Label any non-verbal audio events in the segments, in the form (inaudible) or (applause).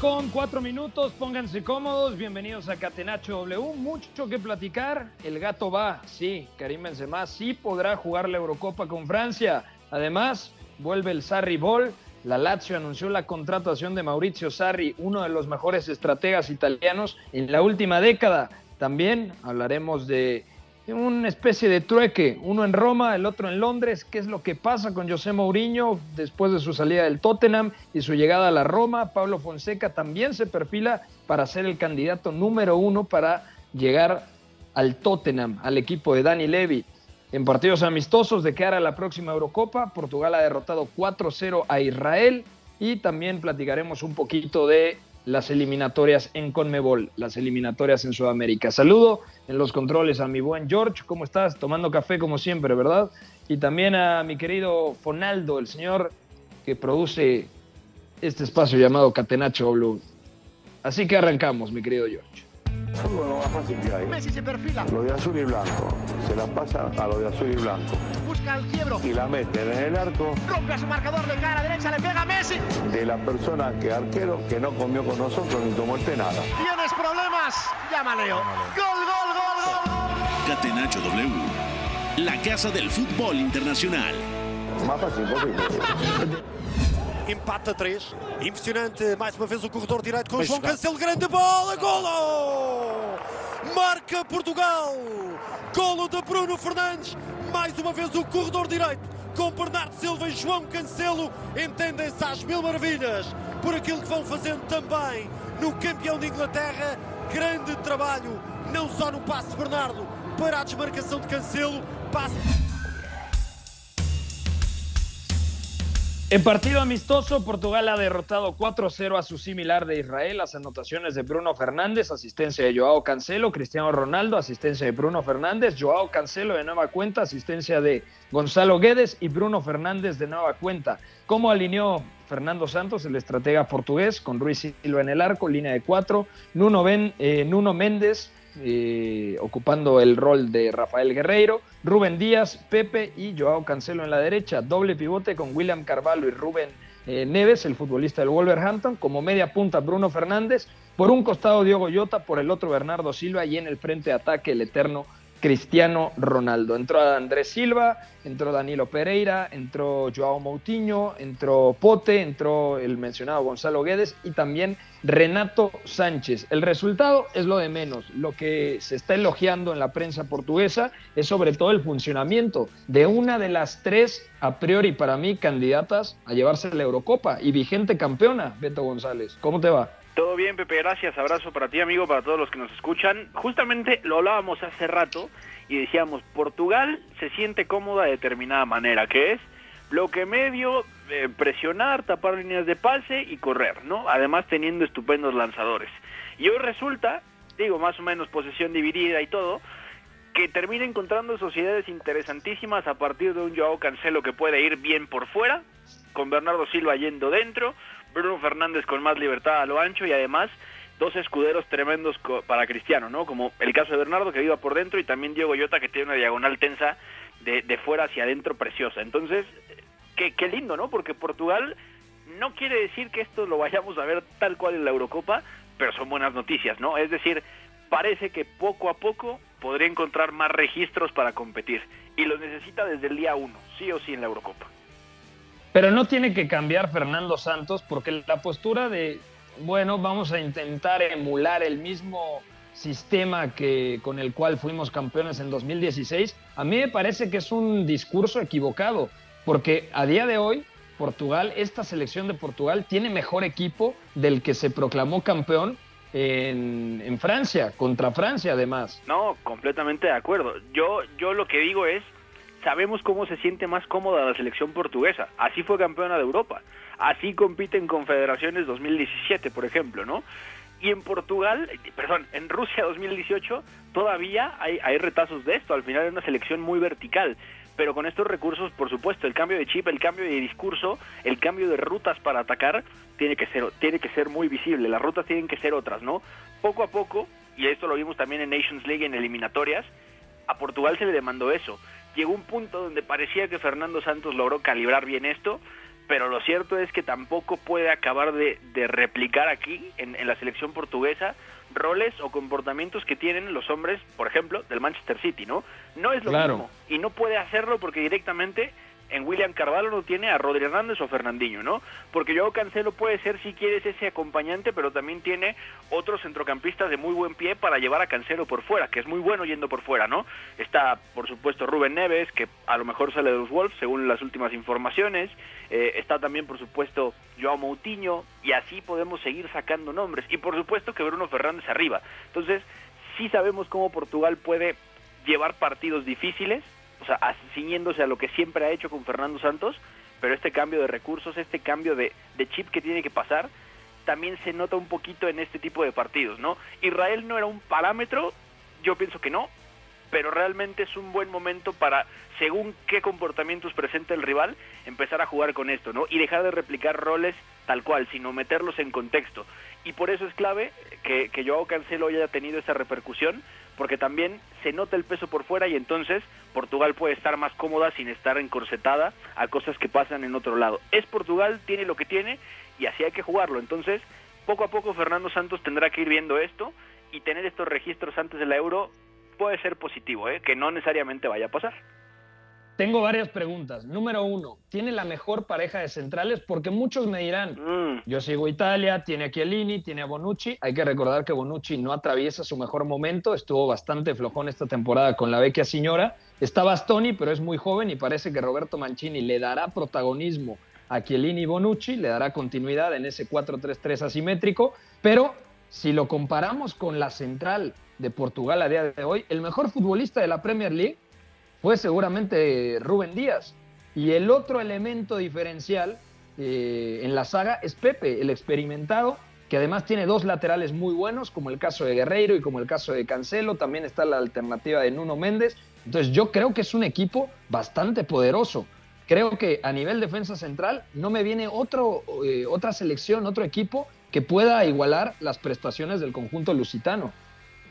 Con cuatro minutos, pónganse cómodos, bienvenidos a Catenacho W, mucho que platicar, el gato va, sí, Karim Benzema sí podrá jugar la Eurocopa con Francia, además vuelve el Sarri Ball, la Lazio anunció la contratación de Maurizio Sarri, uno de los mejores estrategas italianos en la última década, también hablaremos de una especie de trueque, uno en Roma, el otro en Londres, qué es lo que pasa con José Mourinho después de su salida del Tottenham y su llegada a la Roma. Pablo Fonseca también se perfila para ser el candidato número uno para llegar al Tottenham, al equipo de Dani Levy. En partidos amistosos de cara a la próxima Eurocopa, Portugal ha derrotado 4-0 a Israel y también platicaremos un poquito de las eliminatorias en Conmebol, las eliminatorias en Sudamérica. Saludo en los controles a mi buen George, ¿cómo estás? Tomando café como siempre, ¿verdad? Y también a mi querido Fonaldo, el señor que produce este espacio llamado Catenacho Blue. Así que arrancamos, mi querido George. Fútbol lo más fácil que hay. Messi se perfila, Lo de azul y blanco. Se la pasa a lo de azul y blanco. busca el quiebro, Y la meten en el arco rompe a su marcador de cara derecha, le pega a Messi. de la persona que arquero que no comió con nosotros ni tomó el nada. ¿Tienes problemas? Llama Leo. Gol, gol, gol, gol. Catenacho W, la casa del fútbol internacional. Más fácil imposible. Empate a 3. Impressionante. Mais uma vez o corredor direito com o João Cancelo. Grande bola. Golo! Marca Portugal. Golo de Bruno Fernandes. Mais uma vez o corredor direito com Bernardo Silva e João Cancelo. Entendem-se às mil maravilhas por aquilo que vão fazendo também no campeão de Inglaterra. Grande trabalho, não só no passe de Bernardo para a desmarcação de Cancelo. Passe En partido amistoso, Portugal ha derrotado 4-0 a su similar de Israel. Las anotaciones de Bruno Fernández, asistencia de Joao Cancelo, Cristiano Ronaldo, asistencia de Bruno Fernández, Joao Cancelo de nueva cuenta, asistencia de Gonzalo Guedes y Bruno Fernández de nueva cuenta. ¿Cómo alineó Fernando Santos, el estratega portugués, con Ruiz Silva en el arco, línea de cuatro, Nuno, ben, eh, Nuno Méndez eh, ocupando el rol de Rafael Guerreiro, Rubén Díaz, Pepe y Joao Cancelo en la derecha, doble pivote con William Carvalho y Rubén eh, Neves, el futbolista del Wolverhampton, como media punta Bruno Fernández, por un costado Diogo Jota, por el otro Bernardo Silva. Y en el frente de ataque el eterno Cristiano Ronaldo. Entró Andrés Silva, entró Danilo Pereira, entró Joao Moutinho, entró Pote, entró el mencionado Gonzalo Guedes y también Renato Sánchez. El resultado es lo de menos. Lo que se está elogiando en la prensa portuguesa es sobre todo el funcionamiento de una de las tres, a priori para mí, candidatas a llevarse la Eurocopa y vigente campeona, Beto González. ¿Cómo te va? Todo bien, Pepe, gracias. Abrazo para ti, amigo, para todos los que nos escuchan. Justamente lo hablábamos hace rato y decíamos, Portugal se siente cómoda de determinada manera, que es bloque medio, eh, presionar, tapar líneas de pase y correr, ¿no? Además teniendo estupendos lanzadores. Y hoy resulta, digo, más o menos posesión dividida y todo, que termina encontrando sociedades interesantísimas a partir de un Joao Cancelo que puede ir bien por fuera, con Bernardo Silva yendo dentro, Bruno Fernández con más libertad a lo ancho y además dos escuderos tremendos para Cristiano, ¿no? Como el caso de Bernardo que iba por dentro y también Diego Yota que tiene una diagonal tensa de, de fuera hacia adentro preciosa. Entonces, qué, qué lindo, ¿no? Porque Portugal no quiere decir que esto lo vayamos a ver tal cual en la Eurocopa, pero son buenas noticias, ¿no? Es decir, parece que poco a poco podría encontrar más registros para competir y lo necesita desde el día uno, sí o sí en la Eurocopa. Pero no tiene que cambiar Fernando Santos porque la postura de, bueno, vamos a intentar emular el mismo sistema que con el cual fuimos campeones en 2016, a mí me parece que es un discurso equivocado, porque a día de hoy Portugal, esta selección de Portugal tiene mejor equipo del que se proclamó campeón en, en, Francia, contra Francia además. No, completamente de acuerdo. Yo, yo lo que digo es, sabemos cómo se siente más cómoda la selección portuguesa. Así fue campeona de Europa. Así compite en Confederaciones 2017, por ejemplo, ¿no? Y en Portugal, perdón, en Rusia 2018 todavía hay, hay retazos de esto. Al final es una selección muy vertical pero con estos recursos, por supuesto, el cambio de chip, el cambio de discurso, el cambio de rutas para atacar tiene que ser tiene que ser muy visible. Las rutas tienen que ser otras, ¿no? Poco a poco, y esto lo vimos también en Nations League en eliminatorias, a Portugal se le demandó eso. Llegó un punto donde parecía que Fernando Santos logró calibrar bien esto, pero lo cierto es que tampoco puede acabar de, replicar aquí, en, en la selección portuguesa, roles o comportamientos que tienen los hombres, por ejemplo, del Manchester City, ¿no? No es lo mismo y no puede hacerlo porque directamente en William Carvalho no tiene a Rodri Hernández o Fernandinho, ¿no? Porque yo Cancelo puede ser si quieres ese acompañante, pero también tiene otros centrocampistas de muy buen pie para llevar a Cancelo por fuera, que es muy bueno yendo por fuera, ¿no? Está, por supuesto, Rubén Neves, que a lo mejor sale de los Wolves, según las últimas informaciones. Eh, está también, por supuesto, Joao Moutinho, y así podemos seguir sacando nombres. Y por supuesto que Bruno Fernández arriba. Entonces, sí sabemos cómo Portugal puede llevar partidos difíciles, o sea, ciñéndose a lo que siempre ha hecho con Fernando Santos, pero este cambio de recursos, este cambio de, de chip que tiene que pasar, también se nota un poquito en este tipo de partidos, ¿no? Israel no era un parámetro, yo pienso que no, pero realmente es un buen momento para, según qué comportamientos presenta el rival, empezar a jugar con esto, ¿no? Y dejar de replicar roles tal cual, sino meterlos en contexto. Y por eso es clave que, que Joao Cancelo haya tenido esa repercusión, porque también se nota el peso por fuera y entonces Portugal puede estar más cómoda sin estar encorsetada a cosas que pasan en otro lado. Es Portugal, tiene lo que tiene y así hay que jugarlo. Entonces, poco a poco Fernando Santos tendrá que ir viendo esto y tener estos registros antes de la Euro puede ser positivo, ¿eh? que no necesariamente vaya a pasar. Tengo varias preguntas. Número uno, ¿tiene la mejor pareja de centrales? Porque muchos me dirán, mm. yo sigo Italia, tiene a Chiellini, tiene a Bonucci. Hay que recordar que Bonucci no atraviesa su mejor momento, estuvo bastante flojón esta temporada con la vecchia señora. Está Bastoni, pero es muy joven y parece que Roberto Mancini le dará protagonismo a Chiellini y Bonucci, le dará continuidad en ese 4-3-3 asimétrico, pero si lo comparamos con la central de Portugal a día de hoy, el mejor futbolista de la Premier League fue seguramente Rubén Díaz. Y el otro elemento diferencial eh, en la saga es Pepe, el experimentado, que además tiene dos laterales muy buenos, como el caso de Guerreiro y como el caso de Cancelo. También está la alternativa de Nuno Méndez. Entonces yo creo que es un equipo bastante poderoso. Creo que a nivel defensa central no me viene otro, eh, otra selección, otro equipo que pueda igualar las prestaciones del conjunto lusitano.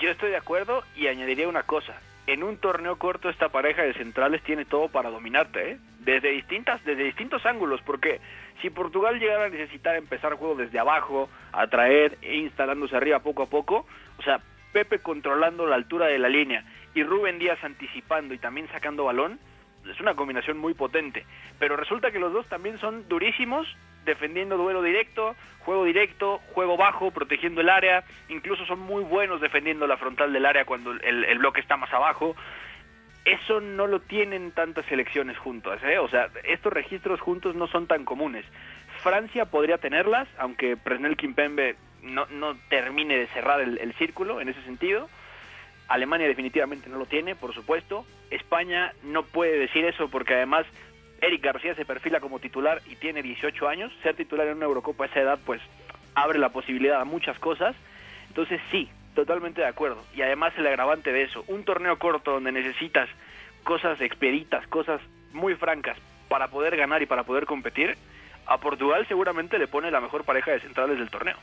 Yo estoy de acuerdo y añadiría una cosa. En un torneo corto esta pareja de centrales tiene todo para dominarte, ¿eh? desde distintas, desde distintos ángulos, porque si Portugal llegara a necesitar empezar juego desde abajo, atraer e instalándose arriba poco a poco, o sea, Pepe controlando la altura de la línea y Rubén Díaz anticipando y también sacando balón, es una combinación muy potente. Pero resulta que los dos también son durísimos defendiendo duelo directo, juego directo, juego bajo, protegiendo el área, incluso son muy buenos defendiendo la frontal del área cuando el, bloque está más abajo. Eso no lo tienen tantas selecciones juntas, ¿eh? o sea, estos registros juntos no son tan comunes. Francia podría tenerlas, aunque Presnel Kimpembe no, no termine de cerrar el, el círculo en ese sentido. Alemania definitivamente no lo tiene, por supuesto. España no puede decir eso porque además Eric García se perfila como titular y tiene 18 años. Ser titular en una Eurocopa a esa edad, pues abre la posibilidad a muchas cosas. Entonces, sí, totalmente de acuerdo. Y además, el agravante de eso, un torneo corto donde necesitas cosas expeditas, cosas muy francas para poder ganar y para poder competir, a Portugal seguramente le pone la mejor pareja de centrales del torneo.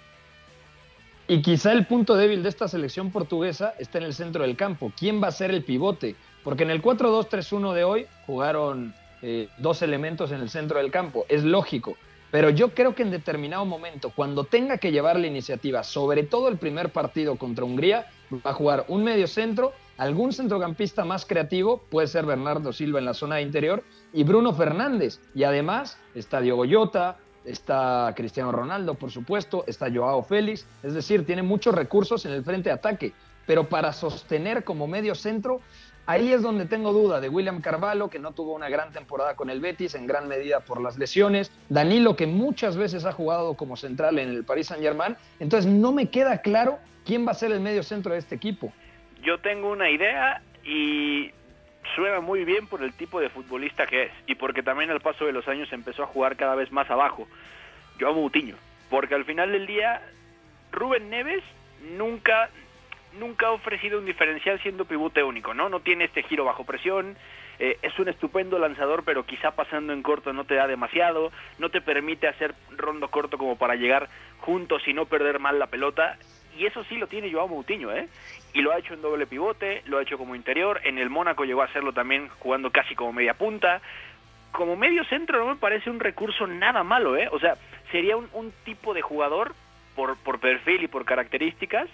Y quizá el punto débil de esta selección portuguesa está en el centro del campo. ¿Quién va a ser el pivote? Porque en el 4-2-3-1 de hoy jugaron eh, dos elementos en el centro del campo. Es lógico. Pero yo creo que en determinado momento, cuando tenga que llevar la iniciativa, sobre todo el primer partido contra Hungría, va a jugar un medio centro, algún centrocampista más creativo, puede ser Bernardo Silva en la zona interior, y Bruno Fernández. Y además está Diogo Jota, está Cristiano Ronaldo, por supuesto, está Joao Félix, es decir, tiene muchos recursos en el frente de ataque, pero para sostener como medio centro, ahí es donde tengo duda de William Carvalho, que no tuvo una gran temporada con el Betis, en gran medida por las lesiones, Danilo, que muchas veces ha jugado como central en el Paris Saint-Germain, entonces no me queda claro quién va a ser el medio centro de este equipo. Yo tengo una idea y suena muy bien por el tipo de futbolista que es y porque también al paso de los años empezó a jugar cada vez más abajo. Yo amo Mutiño, porque al final del día Rubén Neves nunca nunca ha ofrecido un diferencial siendo pivote único, ¿no? No tiene este giro bajo presión, eh, es un estupendo lanzador, pero quizá pasando en corto no te da demasiado, no te permite hacer rondo corto como para llegar juntos y no perder mal la pelota, y eso sí lo tiene Joao Moutinho, ¿eh? Y lo ha hecho en doble pivote, lo ha hecho como interior, en el Mónaco llegó a hacerlo también jugando casi como media punta. Como medio centro no me parece un recurso nada malo, ¿eh? O sea, sería un, un tipo de jugador por, por perfil y por características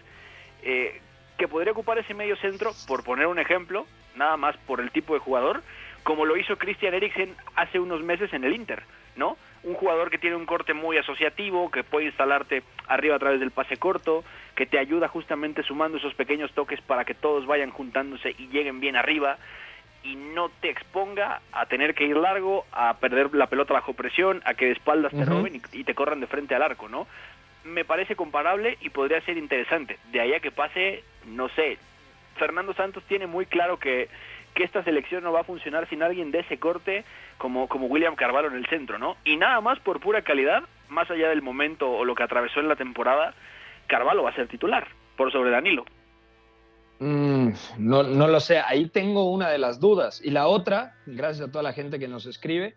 eh, que podría ocupar ese medio centro, por poner un ejemplo, nada más por el tipo de jugador, como lo hizo Christian Eriksen hace unos meses en el Inter, ¿no? Un jugador que tiene un corte muy asociativo, que puede instalarte arriba a través del pase corto, que te ayuda justamente sumando esos pequeños toques para que todos vayan juntándose y lleguen bien arriba y no te exponga a tener que ir largo, a perder la pelota bajo presión, a que de espaldas te roben y, y te corran de frente al arco, ¿no? Me parece comparable y podría ser interesante. De ahí a que pase, no sé, Fernando Santos tiene muy claro que, que esta selección no va a funcionar sin alguien de ese corte como, como William Carvalho en el centro, ¿no? Y nada más por pura calidad, más allá del momento o lo que atravesó en la temporada, Carvalho va a ser titular, por sobre Danilo. Mm, no, no lo sé, ahí tengo una de las dudas. Y la otra, gracias a toda la gente que nos escribe,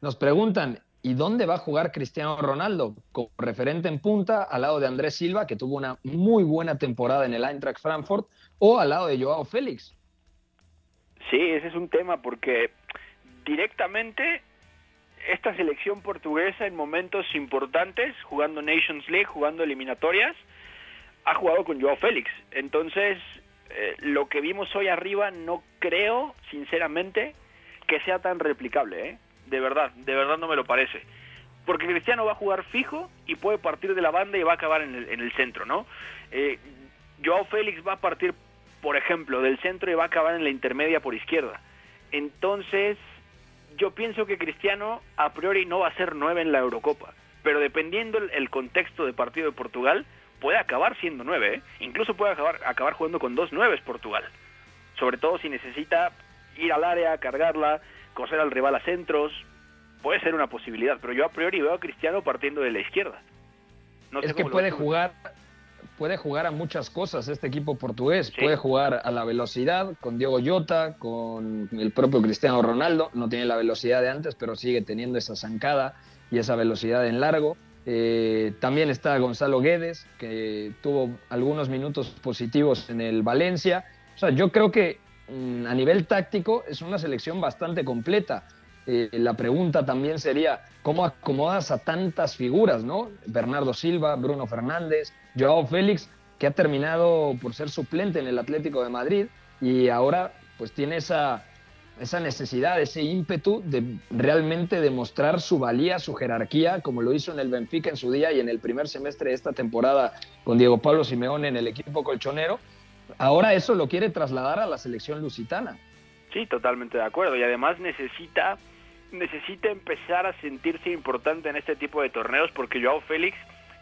nos preguntan, ¿y dónde va a jugar Cristiano Ronaldo? Como referente en punta, al lado de Andrés Silva, que tuvo una muy buena temporada en el Eintracht Frankfurt, o al lado de Joao Félix. Sí, ese es un tema porque directamente esta selección portuguesa en momentos importantes, jugando Nations League, jugando eliminatorias, ha jugado con Joao Félix. Entonces, eh, lo que vimos hoy arriba no creo, sinceramente, que sea tan replicable, ¿eh? De verdad, de verdad no me lo parece. Porque Cristiano va a jugar fijo y puede partir de la banda y va a acabar en el, en el centro, ¿no? Eh, Joao Félix va a partir, por ejemplo, del centro y va a acabar en la intermedia por izquierda. Entonces, yo pienso que Cristiano a priori no va a ser nueve en la Eurocopa, pero dependiendo el, contexto de partido de Portugal, puede acabar siendo nueve, ¿eh? incluso puede acabar, acabar jugando con dos nueves Portugal, sobre todo si necesita ir al área, cargarla, coser al rival a centros, puede ser una posibilidad, pero yo a priori veo a Cristiano partiendo de la izquierda. No es que puede jugar, puede jugar a muchas cosas este equipo portugués. Sí. Puede jugar a la velocidad con Diego Jota, con el propio Cristiano Ronaldo. No tiene la velocidad de antes, pero sigue teniendo esa zancada y esa velocidad en largo. Eh, también está Gonzalo Guedes, que tuvo algunos minutos positivos en el Valencia. O sea, yo creo que a nivel táctico es una selección bastante completa. Eh, la pregunta también sería, ¿cómo acomodas a tantas figuras, no? Bernardo Silva, Bruno Fernández, Joao Félix, que ha terminado por ser suplente en el Atlético de Madrid y ahora pues tiene esa, esa necesidad, ese ímpetu de realmente demostrar su valía, su jerarquía, como lo hizo en el Benfica en su día y en el primer semestre de esta temporada con Diego Pablo Simeone en el equipo colchonero. Ahora eso lo quiere trasladar a la selección lusitana. Sí, totalmente de acuerdo. Y además necesita necesita empezar a sentirse importante en este tipo de torneos porque Joao Félix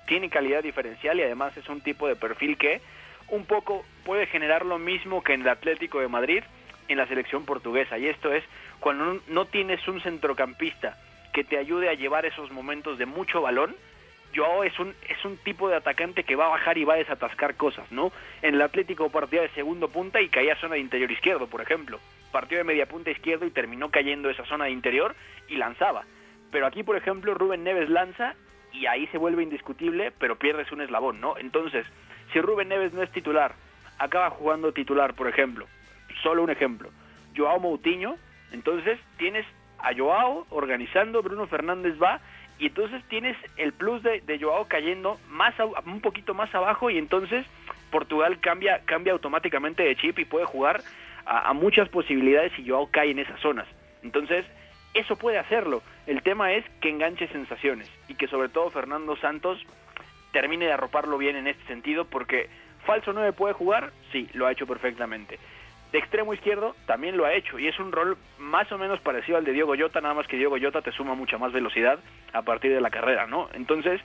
tiene calidad diferencial y además es un tipo de perfil que un poco puede generar lo mismo que en el Atlético de Madrid en la selección portuguesa y esto es cuando no tienes un centrocampista que te ayude a llevar esos momentos de mucho balón Joao es un es un tipo de atacante que va a bajar y va a desatascar cosas, ¿no? En el Atlético partía de segundo punta y caía a zona de interior izquierdo, por ejemplo. Partió de media punta izquierdo y terminó cayendo esa zona de interior y lanzaba. Pero aquí, por ejemplo, Rubén Neves lanza y ahí se vuelve indiscutible, pero pierdes un eslabón, ¿no? Entonces, Si Rubén Neves no es titular, acaba jugando titular, por ejemplo, solo un ejemplo, Joao Moutinho, entonces tienes a Joao organizando, Bruno Fernández va, y entonces tienes el plus de, de Joao cayendo más un poquito más abajo y entonces Portugal cambia cambia automáticamente de chip y puede jugar a, a muchas posibilidades y Joao cae en esas zonas. Entonces, eso puede hacerlo. El tema es que enganche sensaciones y que sobre todo Fernando Santos termine de arroparlo bien en este sentido porque falso 9 puede jugar, sí, lo ha hecho perfectamente. De extremo izquierdo también lo ha hecho y es un rol más o menos parecido al de Diego Llota, nada más que Diego Llota te suma mucha más velocidad a partir de la carrera, ¿no? Entonces,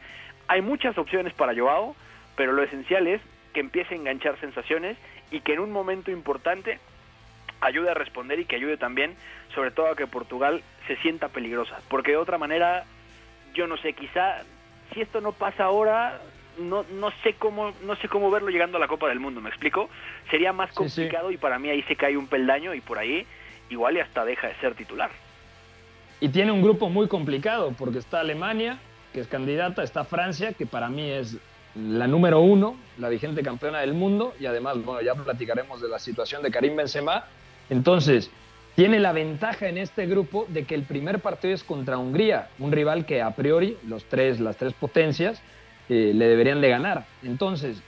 hay muchas opciones para Joao, pero lo esencial es que empiece a enganchar sensaciones y que en un momento importante ayude a responder y que ayude también, sobre todo a que Portugal se sienta peligrosa, porque de otra manera, yo no sé, quizá si esto no pasa ahora, no, no sé cómo no sé cómo verlo llegando a la Copa del Mundo, ¿me explico? Sería más complicado y para mí ahí se cae un peldaño y por ahí igual y hasta deja de ser titular. Y tiene un grupo muy complicado porque está Alemania, que es candidata, está Francia, que para mí es la número uno, la vigente campeona del mundo, y además, bueno, ya platicaremos de la situación de Karim Benzema. Entonces, tiene la ventaja en este grupo de que el primer partido es contra Hungría, un rival que a priori los tres, las tres potencias eh, le deberían de ganar. Entonces,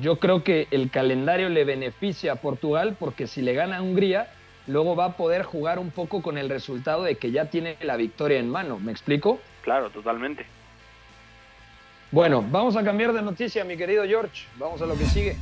yo creo que el calendario le beneficia a Portugal porque si le gana a Hungría, luego va a poder jugar un poco con el resultado de que ya tiene la victoria en mano. ¿Me explico? Claro, totalmente. Bueno, vamos a cambiar de noticia, mi querido George. Vamos a lo que sigue.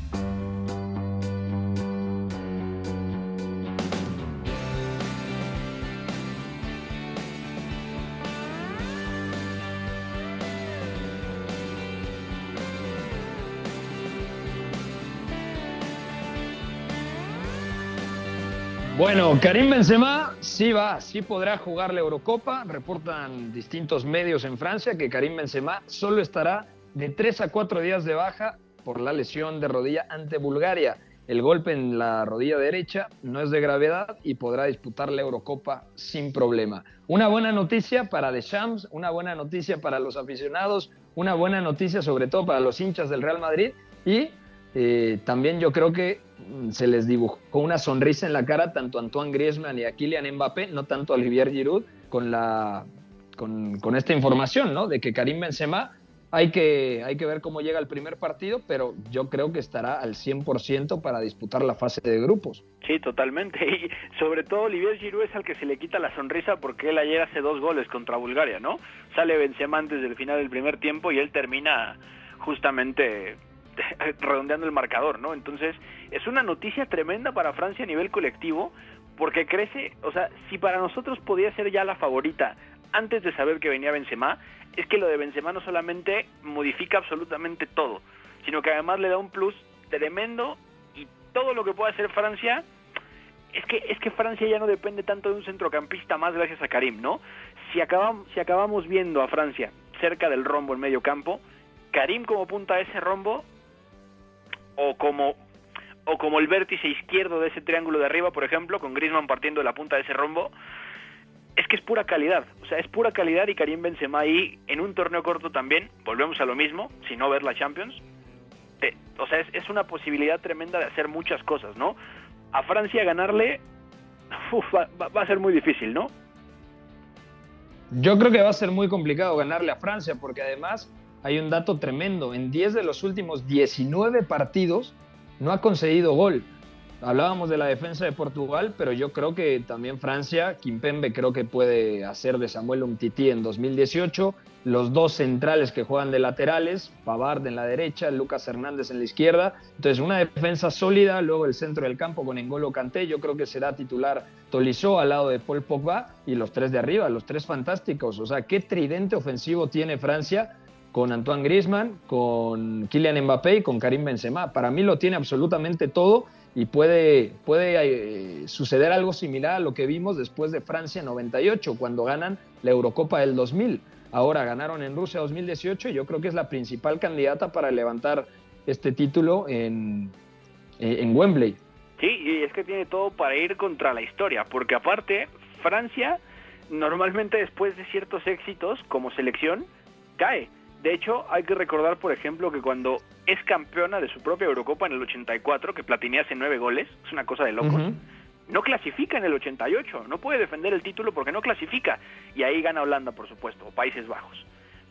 Bueno, Karim Benzema sí va, sí podrá jugar la Eurocopa. Reportan distintos medios en Francia que Karim Benzema solo estará de tres a cuatro días de baja por la lesión de rodilla ante Bulgaria. El golpe en la rodilla derecha no es de gravedad y podrá disputar la Eurocopa sin problema. Una buena noticia para Deschamps, una buena noticia para los aficionados, una buena noticia sobre todo para los hinchas del Real Madrid y eh, también yo creo que mm, se les dibujó una sonrisa en la cara tanto a Antoine Griezmann y a Kylian Mbappé, no tanto a Olivier Giroud, con, la, con, esta información, ¿no? De que Karim Benzema hay que, hay que ver cómo llega el primer partido, pero yo creo que estará al 100% para disputar la fase de grupos. Sí, totalmente. (laughs) Y sobre todo Olivier Giroud es al que se le quita la sonrisa porque él ayer hace dos goles contra Bulgaria, ¿no? Sale Benzema antes del final del primer tiempo y él termina justamente (laughs) redondeando el marcador, ¿no? Entonces, es una noticia tremenda para Francia a nivel colectivo, porque crece, o sea, si para nosotros podía ser ya la favorita antes de saber que venía Benzema, es que lo de Benzema no solamente modifica absolutamente todo, sino que además le da un plus tremendo y todo lo que pueda hacer Francia es que es que Francia ya no depende tanto de un centrocampista más gracias a Karim, ¿no? Si acabamos si acabamos viendo a Francia cerca del rombo en medio campo, Karim como punta de ese rombo o como o como el vértice izquierdo de ese triángulo de arriba, por ejemplo, con Griezmann partiendo de la punta de ese rombo, es que es pura calidad, o sea, es pura calidad y Karim Benzema ahí en un torneo corto también, volvemos a lo mismo, si no ver la Champions, eh, o sea, es, es, una posibilidad tremenda de hacer muchas cosas, ¿no? A Francia ganarle va a ser muy difícil, ¿no? Yo creo que va a ser muy complicado ganarle a Francia porque además hay un dato tremendo. En 10 de los últimos 19 partidos no ha conseguido gol. Hablábamos de la defensa de Portugal, pero yo creo que también Francia, Kimpembe creo que puede hacer de Samuel Umtiti en 2018. Los dos centrales que juegan de laterales, Pavard en la derecha, Lucas Hernández en la izquierda. Entonces, una defensa sólida, luego el centro del campo con Engolo Kanté, yo creo que será titular Tolisso al lado de Paul Pogba y los tres de arriba, los tres fantásticos. O sea, qué tridente ofensivo tiene Francia con Antoine Griezmann, con Kylian Mbappé y con Karim Benzema. Para mí lo tiene absolutamente todo y puede, puede eh, suceder algo similar a lo que vimos después de Francia 98, cuando ganan la Eurocopa del 2000. Ahora ganaron en Rusia 2018 y yo creo que es la principal candidata para levantar este título en, eh, en Wembley. Sí, y es que tiene todo para ir contra la historia, porque aparte Francia normalmente después de ciertos éxitos como selección cae de hecho, hay que recordar, por ejemplo, que cuando es campeona de su propia Eurocopa en el 84, que Platini hace nueve goles, es una cosa de locos. No clasifica en el 88, no puede defender el título porque no clasifica. Y ahí gana Holanda, por supuesto, o Países Bajos.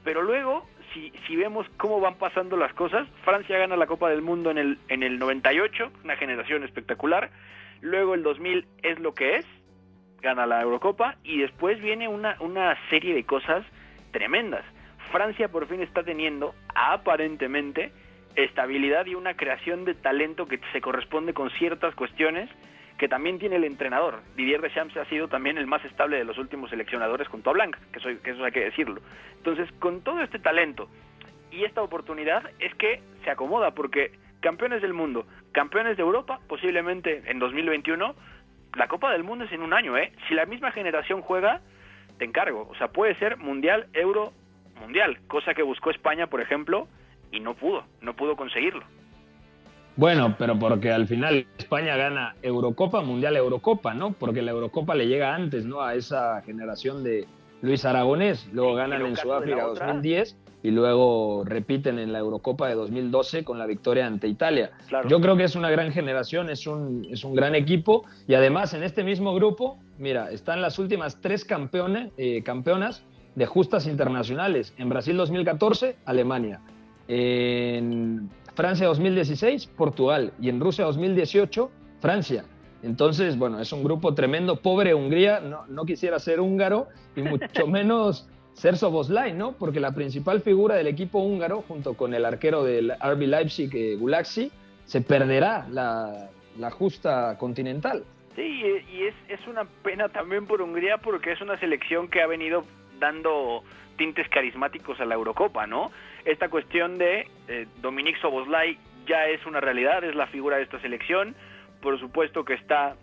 Pero luego, si, si vemos cómo van pasando las cosas, Francia gana la Copa del Mundo en el, en el 98, una generación espectacular. Luego el 2000 es lo que es, gana la Eurocopa y después viene una, una serie de cosas tremendas. Francia por fin está teniendo, aparentemente, estabilidad y una creación de talento que se corresponde con ciertas cuestiones que también tiene el entrenador. Didier Deschamps ha sido también el más estable de los últimos seleccionadores con Blanca, que, soy, que eso hay que decirlo. Entonces, con todo este talento y esta oportunidad es que se acomoda porque campeones del mundo, campeones de Europa, posiblemente en 2021, la Copa del Mundo es en un año, ¿eh? Si la misma generación juega, te encargo. O sea, puede ser mundial, euro, mundial, cosa que buscó España, por ejemplo, y no pudo, no pudo conseguirlo. Bueno, pero porque al final España gana Eurocopa, Mundial Eurocopa, ¿no? Porque la Eurocopa le llega antes, ¿no? A esa generación de Luis Aragonés. Luego ganan en Sudáfrica 2010 y luego repiten en la Eurocopa de 2012 con la victoria ante Italia. Yo creo que es una gran generación, es un, es un gran equipo y además en este mismo grupo, mira, están las últimas tres campeones, eh, campeonas de justas internacionales. En Brasil 2014, Alemania. En Francia 2016, Portugal. Y en Rusia 2018, Francia. Entonces, bueno, es un grupo tremendo. Pobre Hungría, no, no quisiera ser húngaro y mucho (laughs) menos ser Soboslai, ¿no? Porque la principal figura del equipo húngaro, junto con el arquero del RB Leipzig, eh, Gulaxi, se perderá la, justa continental. Sí, y es, es una pena también por Hungría porque es una selección que ha venido dando tintes carismáticos a la Eurocopa, ¿no? Esta cuestión de eh, Dominic Soboslai ya es una realidad, es la figura de esta selección. Por supuesto que está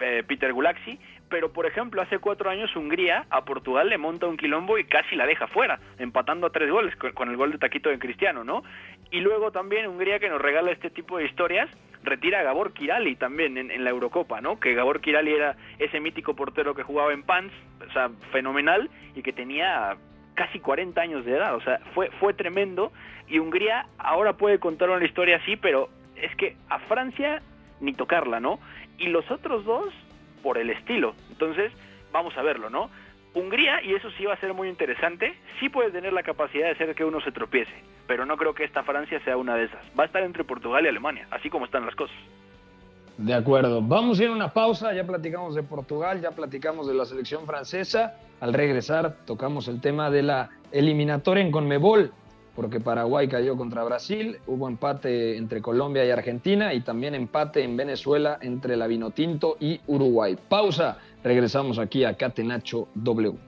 eh, Peter Gulaxi, pero por ejemplo hace cuatro años Hungría a Portugal le monta un quilombo y casi la deja fuera, empatando a tres goles con, el gol de taquito de Cristiano, ¿no? Y luego también Hungría que nos regala este tipo de historias retira a Gabor Kirali también en, la Eurocopa, ¿no? Que Gabor Kirali era ese mítico portero que jugaba en Pans, o sea, fenomenal y que tenía casi 40 años de edad, o sea, fue fue tremendo y Hungría ahora puede contar una historia así, pero es que a Francia ni tocarla, ¿no? Y los otros dos por el estilo. Entonces, vamos a verlo, ¿no? Hungría, y eso sí va a ser muy interesante, sí puede tener la capacidad de hacer que uno se tropiece, pero no creo que esta Francia sea una de esas. Va a estar entre Portugal y Alemania, así como están las cosas. De acuerdo, vamos a ir a una pausa, ya platicamos de Portugal, ya platicamos de la selección francesa, al regresar tocamos el tema de la eliminatoria en Conmebol, porque Paraguay cayó contra Brasil, hubo empate entre Colombia y Argentina y también empate en Venezuela entre la Vinotinto y Uruguay. Pausa, regresamos aquí a Catenacho W.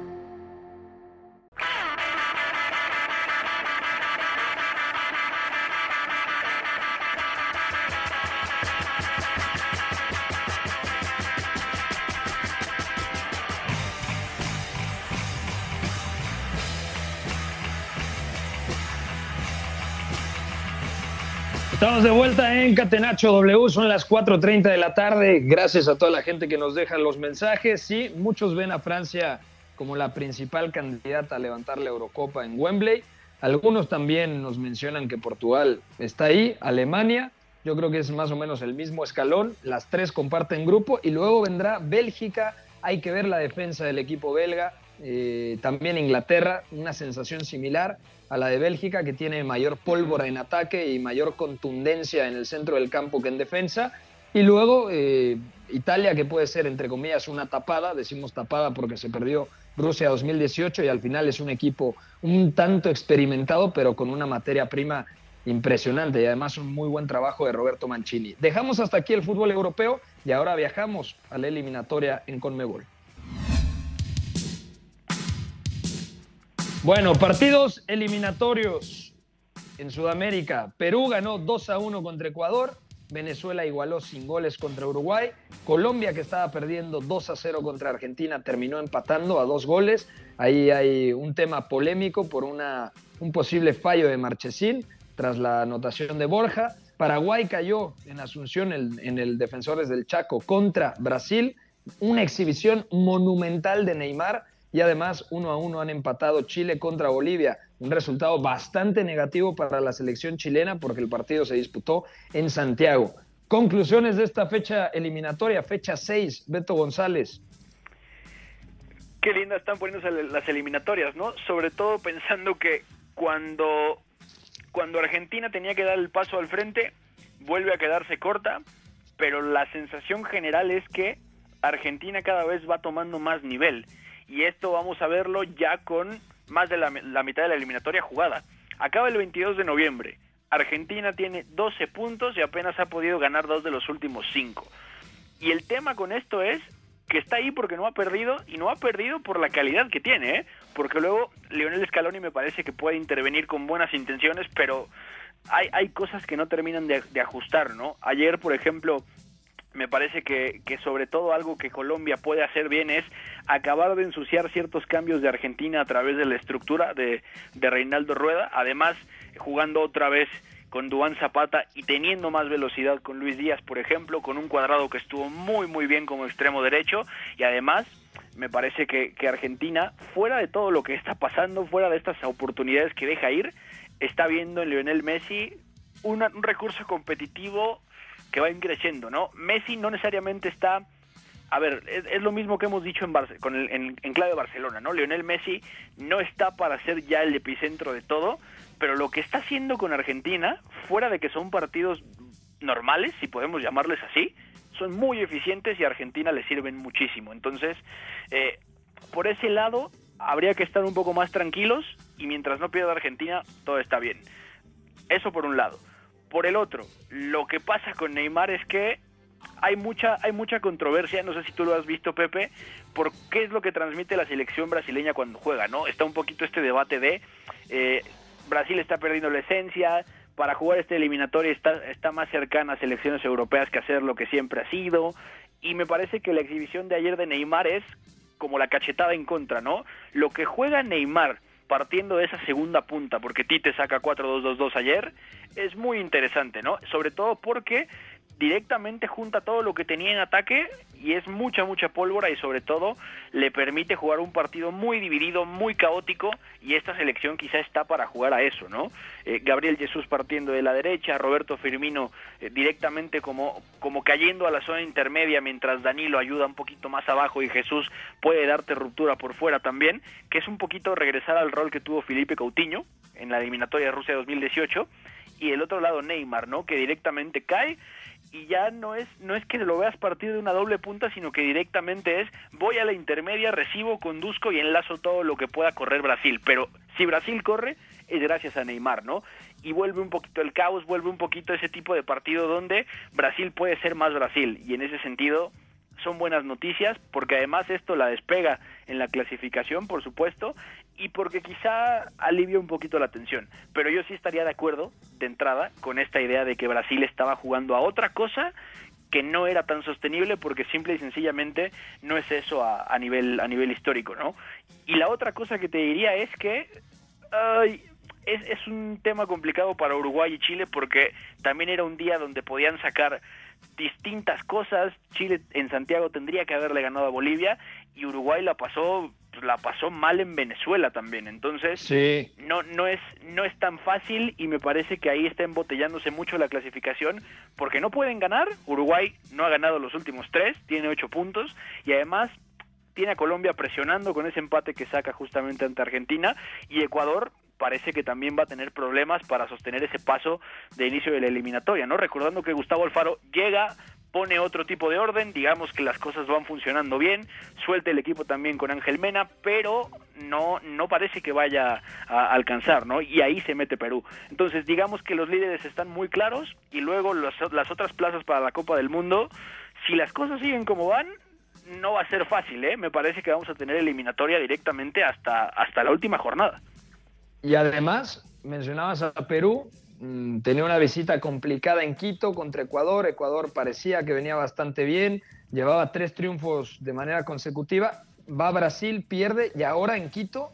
Estamos de vuelta en Catenacho W, son las 4.30 de la tarde. Gracias a toda la gente que nos deja los mensajes. Sí, muchos ven a Francia como la principal candidata a levantar la Eurocopa en Wembley. Algunos también nos mencionan que Portugal está ahí, Alemania. Yo creo que es más o menos el mismo escalón. Las tres comparten grupo y luego vendrá Bélgica. Hay que ver la defensa del equipo belga. Eh, también Inglaterra, una sensación similar a la de Bélgica, que tiene mayor pólvora en ataque y mayor contundencia en el centro del campo que en defensa. Y luego eh, Italia, que puede ser, entre comillas, una tapada, decimos tapada porque se perdió Rusia 2018 y al final es un equipo un tanto experimentado, pero con una materia prima impresionante y además un muy buen trabajo de Roberto Mancini. Dejamos hasta aquí el fútbol europeo y ahora viajamos a la eliminatoria en Conmebol. Bueno, partidos eliminatorios. En Sudamérica, Perú ganó 2 a 1 contra Ecuador, Venezuela igualó sin goles contra Uruguay, Colombia que estaba perdiendo 2 a 0 contra Argentina terminó empatando a dos goles, ahí hay un tema polémico por una, un posible fallo de Marchesín tras la anotación de Borja, Paraguay cayó en Asunción en el Defensores del Chaco contra Brasil, una exhibición monumental de Neymar y además uno a uno han empatado Chile contra Bolivia, un resultado bastante negativo para la selección chilena porque el partido se disputó en Santiago. Conclusiones de esta fecha eliminatoria, fecha 6, Beto González. Qué lindas están poniéndose las eliminatorias, ¿no? Sobre todo pensando que cuando cuando Argentina tenía que dar el paso al frente, vuelve a quedarse corta, pero la sensación general es que Argentina cada vez va tomando más nivel. Y esto vamos a verlo ya con más de la, mitad de la eliminatoria jugada. Acaba el 22 de noviembre. Argentina tiene 12 puntos y apenas ha podido ganar dos de los últimos cinco. Y el tema con esto es que está ahí porque no ha perdido y no ha perdido por la calidad que tiene, ¿eh? porque luego Lionel Scaloni me parece que puede intervenir con buenas intenciones, pero hay, hay cosas que no terminan de, ajustar, ¿no? Ayer, por ejemplo, me parece que, que, sobre todo algo que Colombia puede hacer bien es acabar de ensuciar ciertos cambios de Argentina a través de la estructura de, de Reinaldo Rueda, además jugando otra vez con Duan Zapata y teniendo más velocidad con Luis Díaz, por ejemplo, con un cuadrado que estuvo muy muy bien como extremo derecho y además me parece que, Argentina, fuera de todo lo que está pasando, fuera de estas oportunidades que deja ir, está viendo en Lionel Messi un recurso competitivo que va creciendo, ¿no? Messi no necesariamente está a ver, es, lo mismo que hemos dicho en, con el, en, clave Barcelona, ¿no? Lionel Messi no está para ser ya el epicentro de todo, pero lo que está haciendo con Argentina, fuera de que son partidos normales, si podemos llamarles así, son muy eficientes y a Argentina le sirven muchísimo. Entonces, eh, por ese lado, habría que estar un poco más tranquilos y mientras no pierda Argentina, todo está bien. Eso por un lado. Por el otro, lo que pasa con Neymar es que hay mucha, hay mucha controversia, no sé si tú lo has visto, Pepe, por qué es lo que transmite la selección brasileña cuando juega, ¿no? Está un poquito este debate de eh, Brasil está perdiendo la esencia, para jugar este eliminatorio está, está más cercana a selecciones europeas que hacer lo que siempre ha sido, y me parece que la exhibición de ayer de Neymar es como la cachetada en contra, ¿no? Lo que juega Neymar partiendo de esa segunda punta, porque Tite saca 4-2-2-2 ayer, es muy interesante, ¿no? Sobre todo porque directamente junta todo lo que tenía en ataque y es mucha, mucha pólvora y sobre todo le permite jugar un partido muy dividido, muy caótico y esta selección quizá está para jugar a eso, ¿no? Eh, Gabriel Jesús partiendo de la derecha, Roberto Firmino eh, directamente como, como cayendo a la zona intermedia mientras Danilo ayuda un poquito más abajo y Jesús puede darte ruptura por fuera también, que es un poquito regresar al rol que tuvo Felipe Coutinho en la eliminatoria de Rusia 2018 y el otro lado Neymar, ¿no? Que directamente cae y ya no es no es que lo veas partir de una doble punta, sino que directamente es voy a la intermedia, recibo, conduzco y enlazo todo lo que pueda correr Brasil, pero si Brasil corre es gracias a Neymar, ¿no? Y vuelve un poquito el caos, vuelve un poquito ese tipo de partido donde Brasil puede ser más Brasil y en ese sentido son buenas noticias porque además esto la despega en la clasificación, por supuesto, y porque quizá alivia un poquito la tensión. Pero yo sí estaría de acuerdo, de entrada, con esta idea de que Brasil estaba jugando a otra cosa que no era tan sostenible porque simple y sencillamente no es eso a, nivel a nivel histórico, ¿no? Y la otra cosa que te diría es que es, es un tema complicado para Uruguay y Chile porque también era un día donde podían sacar distintas cosas. Chile en Santiago tendría que haberle ganado a Bolivia y Uruguay la pasó pues, la pasó mal en Venezuela también. Entonces, no no es no es tan fácil y me parece que ahí está embotellándose mucho la clasificación porque no pueden ganar. Uruguay no ha ganado los últimos tres, tiene ocho puntos y además tiene a Colombia presionando con ese empate que saca justamente ante Argentina y Ecuador parece que también va a tener problemas para sostener ese paso de inicio de la eliminatoria, ¿no? Recordando que Gustavo Alfaro llega, pone otro tipo de orden, digamos que las cosas van funcionando bien, suelta el equipo también con Ángel Mena, pero no no parece que vaya a alcanzar, ¿no? Y ahí se mete Perú. Entonces, digamos que los líderes están muy claros y luego las otras plazas para la Copa del Mundo, si las cosas siguen como van, no va a ser fácil, ¿eh? Me parece que vamos a tener eliminatoria directamente hasta hasta la última jornada. Y además, mencionabas a Perú, mm, tenía una visita complicada en Quito contra Ecuador. Ecuador parecía que venía bastante bien, llevaba tres triunfos de manera consecutiva. Va a Brasil, pierde y ahora en Quito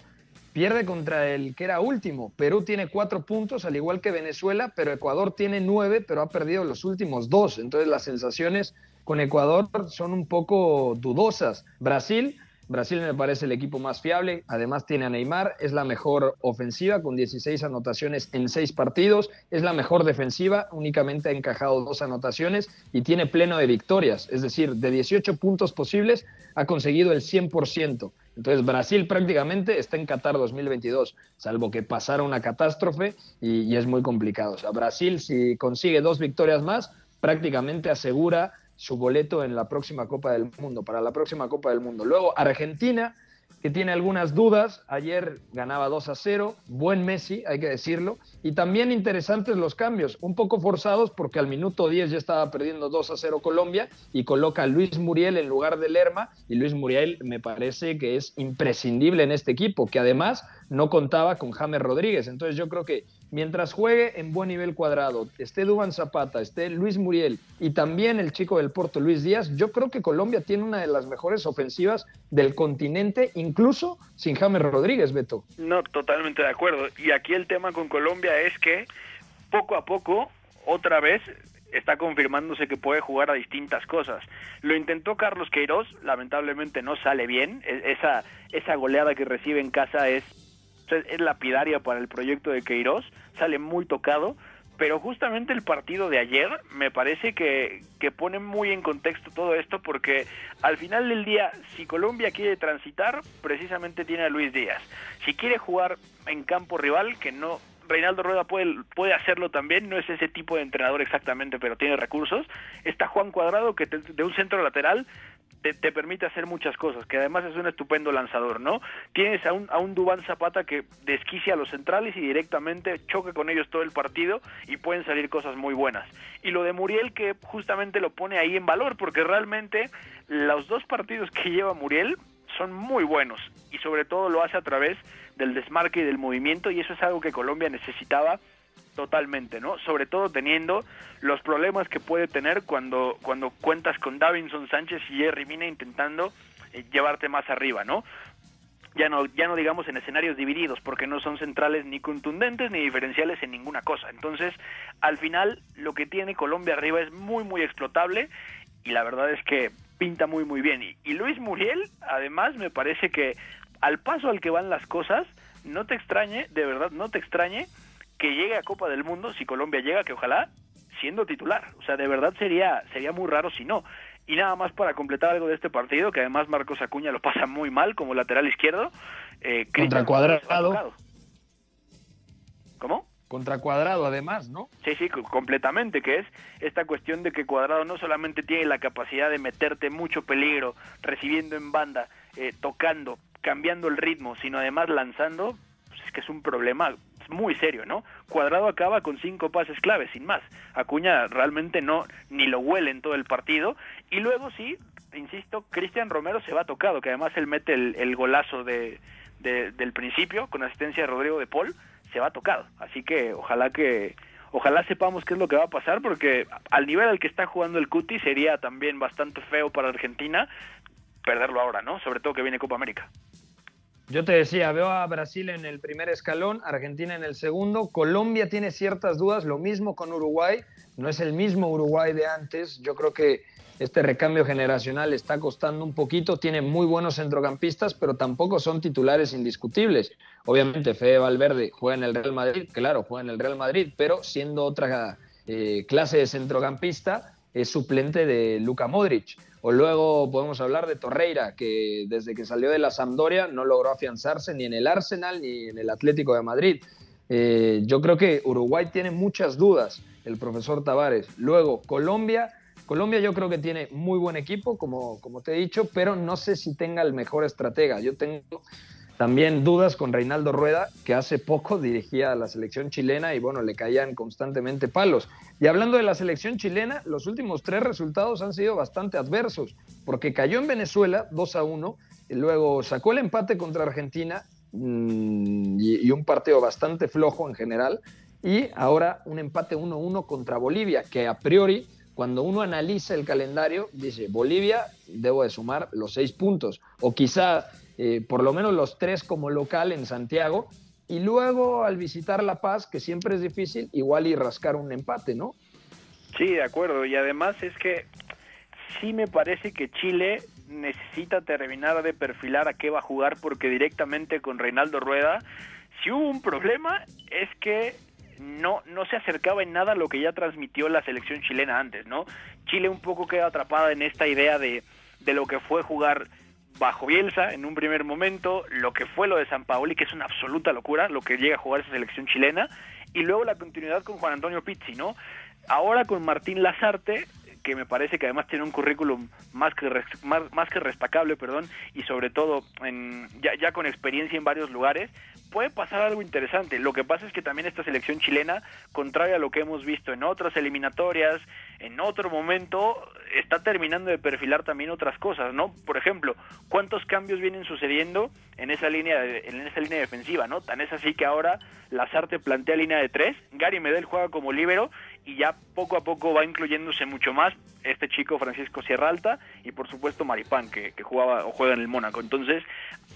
pierde contra el que era último. Perú tiene cuatro puntos, al igual que Venezuela, pero Ecuador tiene nueve, pero ha perdido los últimos dos. Entonces las sensaciones con Ecuador son un poco dudosas. Brasil Brasil me parece el equipo más fiable, además tiene a Neymar, es la mejor ofensiva con 16 anotaciones en 6 partidos, es la mejor defensiva, únicamente ha encajado dos anotaciones y tiene pleno de victorias, es decir, de 18 puntos posibles ha conseguido el 100%. Entonces Brasil prácticamente está en Qatar 2022, salvo que pasara una catástrofe y, y es muy complicado. O sea, Brasil si consigue dos victorias más, prácticamente asegura su boleto en la próxima Copa del Mundo, para la próxima Copa del Mundo. Luego Argentina, que tiene algunas dudas, ayer ganaba 2 a 0, buen Messi, hay que decirlo, y también interesantes los cambios, un poco forzados porque al minuto 10 ya estaba perdiendo 2 a 0 Colombia y coloca a Luis Muriel en lugar de Lerma, y Luis Muriel me parece que es imprescindible en este equipo, que además no contaba con James Rodríguez, entonces yo creo que mientras juegue en buen nivel cuadrado, esté Duban Zapata, esté Luis Muriel y también el chico del Porto Luis Díaz, yo creo que Colombia tiene una de las mejores ofensivas del continente, incluso sin James Rodríguez, Beto. No, totalmente de acuerdo. Y aquí el tema con Colombia es que poco a poco, otra vez, está confirmándose que puede jugar a distintas cosas. Lo intentó Carlos Queiroz, lamentablemente no sale bien. E-, esa, esa goleada que recibe en casa es es lapidaria para el proyecto de Queiroz, sale muy tocado, pero justamente el partido de ayer me parece que, que pone muy en contexto todo esto porque al final del día, si Colombia quiere transitar, precisamente tiene a Luis Díaz. Si quiere jugar en campo rival, que no Reinaldo Rueda puede, puede hacerlo también, no es ese tipo de entrenador exactamente, pero tiene recursos. Está Juan Cuadrado, que de un centro lateral te, permite hacer muchas cosas, que además es un estupendo lanzador, ¿no? Tienes a un, a un Dubán Zapata que desquicia a los centrales y directamente choque con ellos todo el partido y pueden salir cosas muy buenas. Y lo de Muriel que justamente lo pone ahí en valor, porque realmente los dos partidos que lleva Muriel son muy buenos y sobre todo lo hace a través del desmarque y del movimiento y eso es algo que Colombia necesitaba totalmente, ¿no? Sobre todo teniendo los problemas que puede tener cuando, cuando cuentas con Davinson Sánchez y Jerry Mina intentando eh, llevarte más arriba, ¿no? Ya no, ya no digamos en escenarios divididos, porque no son centrales ni contundentes ni diferenciales en ninguna cosa. Entonces, al final, lo que tiene Colombia arriba es muy, muy explotable y la verdad es que pinta muy, muy bien. Y, y Luis Muriel, además, me parece que al paso al que van las cosas, no te extrañe, de verdad, no te extrañe que llegue a Copa del Mundo, si Colombia llega, que ojalá, siendo titular. O sea, de verdad sería, sería muy raro si no. Y nada más para completar algo de este partido, que además Marcos Acuña lo pasa muy mal como lateral izquierdo. Eh, Contra Cuadrado. ¿Cómo? Contra Cuadrado, además, ¿no? Sí, sí, completamente, que es esta cuestión de que Cuadrado no solamente tiene la capacidad de meterte mucho peligro, recibiendo en banda, eh, tocando, cambiando el ritmo, sino además lanzando, pues es que es un problema muy serio, ¿no? Cuadrado acaba con cinco pases claves, sin más. Acuña realmente no, ni lo huele en todo el partido. Y luego sí, insisto, Cristian Romero se va tocado, que además él mete el, golazo de, del principio, con asistencia de Rodrigo de Paul, se va tocado. Así que ojalá que ojalá sepamos qué es lo que va a pasar, porque al nivel al que está jugando el Cuti sería también bastante feo para Argentina perderlo ahora, ¿no? Sobre todo que viene Copa América. Yo te decía, veo a Brasil en el primer escalón, Argentina en el segundo, Colombia tiene ciertas dudas, lo mismo con Uruguay, no es el mismo Uruguay de antes, yo creo que este recambio generacional está costando un poquito, tiene muy buenos centrocampistas, pero tampoco son titulares indiscutibles. Obviamente Fede Valverde juega en el Real Madrid, claro, juega en el Real Madrid, pero siendo otra eh, clase de centrocampista, es suplente de Luka Modric. O luego podemos hablar de Torreira, que desde que salió de la Sampdoria no logró afianzarse ni en el Arsenal ni en el Atlético de Madrid. Eh, yo creo que Uruguay tiene muchas dudas, el profesor Tavares. Luego, Colombia. Colombia yo creo que tiene muy buen equipo, como, como te he dicho, pero no sé si tenga el mejor estratega. Yo tengo también dudas con Reinaldo Rueda, que hace poco (laughs) dirigía a la selección chilena y bueno, le caían constantemente palos. Y hablando de la selección chilena, los últimos tres resultados han sido bastante adversos, porque cayó en Venezuela 2 a 1, y luego sacó el empate contra Argentina mm, y, un partido bastante flojo en general. Y ahora un empate 1-1 contra Bolivia, que a priori, cuando uno analiza el calendario, dice, Bolivia, debo de sumar los seis puntos, o quizá eh, por lo menos los tres como local en Santiago, y luego al visitar La Paz, que siempre es difícil, igual y rascar un empate, ¿no? Sí, de acuerdo, y además es que sí me parece que Chile necesita terminar de perfilar a qué va a jugar, porque directamente con Reinaldo Rueda, si hubo un problema, es que no, no se acercaba en nada a lo que ya transmitió la selección chilena antes, ¿no? Chile un poco queda atrapada en esta idea de, de lo que fue jugar bajo Bielsa en un primer momento, lo que fue lo de San Paoli, que es una absoluta locura, lo que llega a jugar esa selección chilena, y luego la continuidad con Juan Antonio Pizzi, ¿no? Ahora con Martín Lazarte, que me parece que además tiene un currículum más que más, más, que destacable, perdón, y sobre todo en, ya, ya con experiencia en varios lugares, puede pasar algo interesante. Lo que pasa es que también esta selección chilena, contrario a lo que hemos visto en otras eliminatorias, en otro momento, está terminando de perfilar también otras cosas, ¿no? Por ejemplo, ¿cuántos cambios vienen sucediendo en esa línea de, en esa línea defensiva, ¿no? Tan es así que ahora Lazarte plantea línea de tres, Gary Medel juega como líbero y ya poco a poco va incluyéndose mucho más este chico Francisco Sierra Alta y por supuesto Maripán que, que jugaba o juega en el Mónaco. Entonces,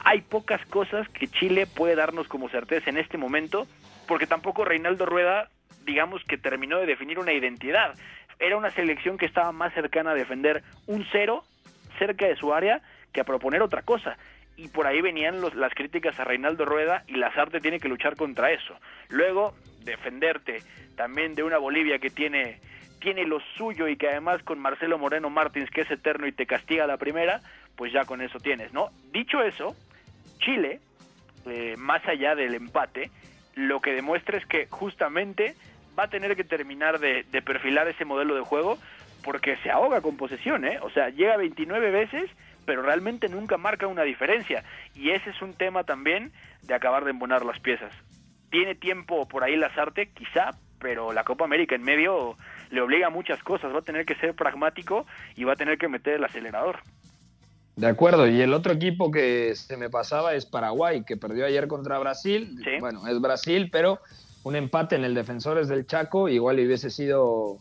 hay pocas cosas que Chile puede darnos como certeza en este momento, porque tampoco Reinaldo Rueda, digamos que terminó de definir una identidad. Era una selección que estaba más cercana a defender un cero cerca de su área que a proponer otra cosa. Y por ahí venían los, las críticas a Reinaldo Rueda y Lazarte tiene que luchar contra eso. Luego, defenderte también de una Bolivia que tiene tiene lo suyo y que además con Marcelo Moreno Martins, que es eterno y te castiga la primera, pues ya con eso tienes, ¿no? Dicho eso, Chile, eh, más allá del empate, lo que demuestra es que justamente va a tener que terminar de, de, perfilar ese modelo de juego porque se ahoga con posesión, ¿eh? O sea, llega 29 veces, pero realmente nunca marca una diferencia. Y ese es un tema también de acabar de embonar las piezas. Tiene tiempo por ahí Lazarte, quizá, pero la Copa América en medio le obliga a muchas cosas. Va a tener que ser pragmático y va a tener que meter el acelerador. De acuerdo, y el otro equipo que se me pasaba es Paraguay, que perdió ayer contra Brasil. ¿Sí? Bueno, es Brasil, pero un empate en el Defensores del Chaco igual hubiese sido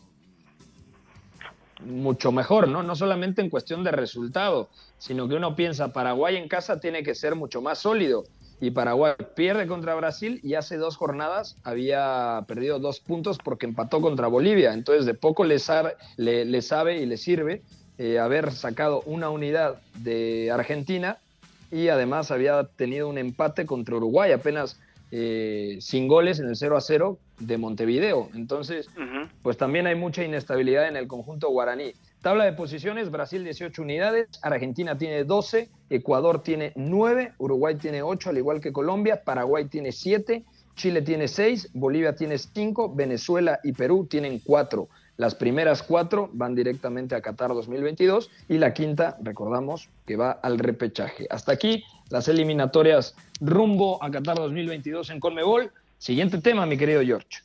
mucho mejor, ¿no? No solamente en cuestión de resultado, sino que uno piensa, Paraguay en casa tiene que ser mucho más sólido. Y Paraguay pierde contra Brasil y hace dos jornadas había perdido dos puntos porque empató contra Bolivia. Entonces de poco le, sabe, y le sirve eh, haber sacado una unidad de Argentina y además había tenido un empate contra Uruguay apenas eh, sin goles en el 0 a 0 de Montevideo. Entonces, uh -huh. pues también hay mucha inestabilidad en el conjunto guaraní. Tabla de posiciones, Brasil 18 unidades, Argentina tiene 12, Ecuador tiene 9, Uruguay tiene 8, al igual que Colombia, Paraguay tiene 7, Chile tiene 6, Bolivia tiene 5, Venezuela y Perú tienen 4. Las primeras cuatro van directamente a Qatar 2022 y la quinta, recordamos, que va al repechaje. Hasta aquí las eliminatorias rumbo a Qatar 2022 en Conmebol. Siguiente tema, mi querido George.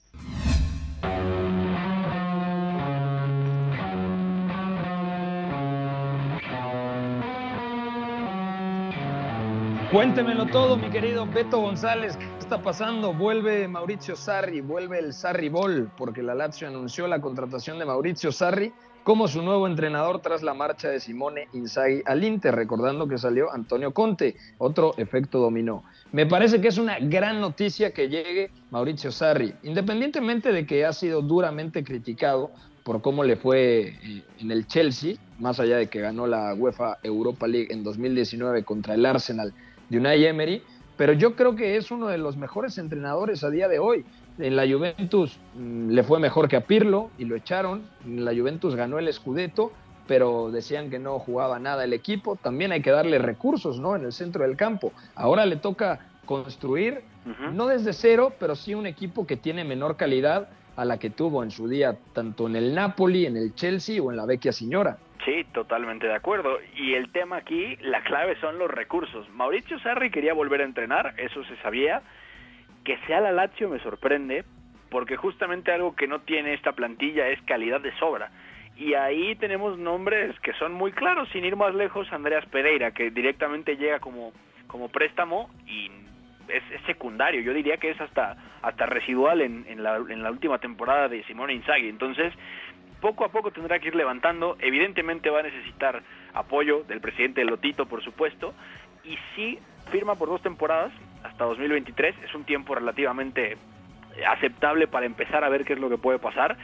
Cuéntemelo todo, mi querido Beto González. ¿Qué está pasando? Vuelve Mauricio Sarri, vuelve el Sarri Ball, porque la Lazio anunció la contratación de Mauricio Sarri como su nuevo entrenador tras la marcha de Simone Inzaghi al Inter, recordando que salió Antonio Conte, otro efecto dominó. Me parece que es una gran noticia que llegue Mauricio Sarri, independientemente de que ha sido duramente criticado por cómo le fue en el Chelsea, más allá de que ganó la UEFA Europa League en 2019 contra el Arsenal de Unai Emery, pero yo creo que es uno de los mejores entrenadores a día de hoy. En la Juventus mmm, le fue mejor que a Pirlo y lo echaron. En la Juventus ganó el Scudetto, pero decían que no jugaba nada el equipo. También hay que darle recursos, ¿no? En el centro del campo. Ahora le toca construir, uh -huh. no desde cero, pero sí un equipo que tiene menor calidad a la que tuvo en su día, tanto en el Napoli, en el Chelsea o en la Vecchia Signora. Sí, totalmente de acuerdo. Y el tema aquí, la clave son los recursos. Mauricio Sarri quería volver a entrenar, eso se sabía. Que sea la Lazio me sorprende, porque justamente algo que no tiene esta plantilla es calidad de sobra. Y ahí tenemos nombres que son muy claros, sin ir más lejos, Andreas Pereira, que directamente llega como, como préstamo y es, secundario. Yo diría que es hasta, hasta residual en, en, la, en la última temporada de Simone Inzaghi. Entonces, poco a poco tendrá que ir levantando. Evidentemente va a necesitar apoyo del presidente Lotito, por supuesto. Y si firma por dos temporadas, hasta 2023. Es un tiempo relativamente aceptable para empezar a ver qué es lo que puede pasar.